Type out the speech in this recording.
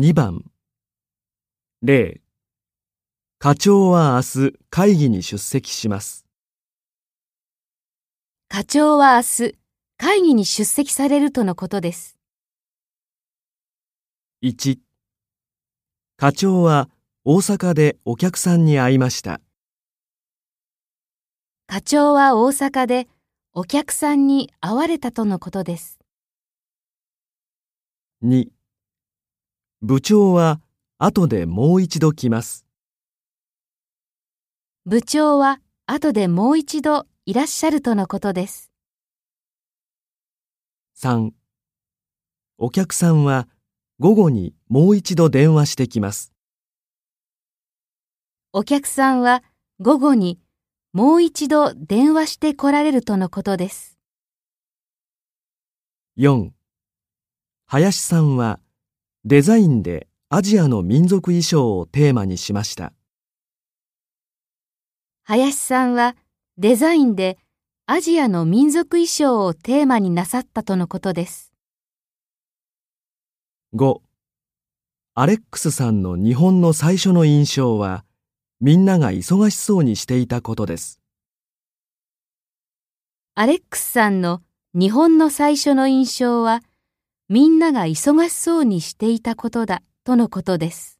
2番例課長は明日会議に出席します。課長は明日会議に出席されるとのことです。1課長は大阪でお客さんに会いました。課長は大阪でお客さんに会われたとのことです。2部長は後でもう一度来ます。部長は後でもう一度いらっしゃるとのことです。3お客さんは午後にもう一度電話してきます。お客さんは午後にもう一度電話して来られるとのことです。4林さんはデザインでアジアの民族衣装をテーマにしました。林さんはデザインでアジアの民族衣装をテーマになさったとのことです。5アレックスさんの日本の最初の印象はみんなが忙しそうにしていたことです。アレックスさんの日本の最初の印象はみんなが忙しそうにしていたことだとのことです。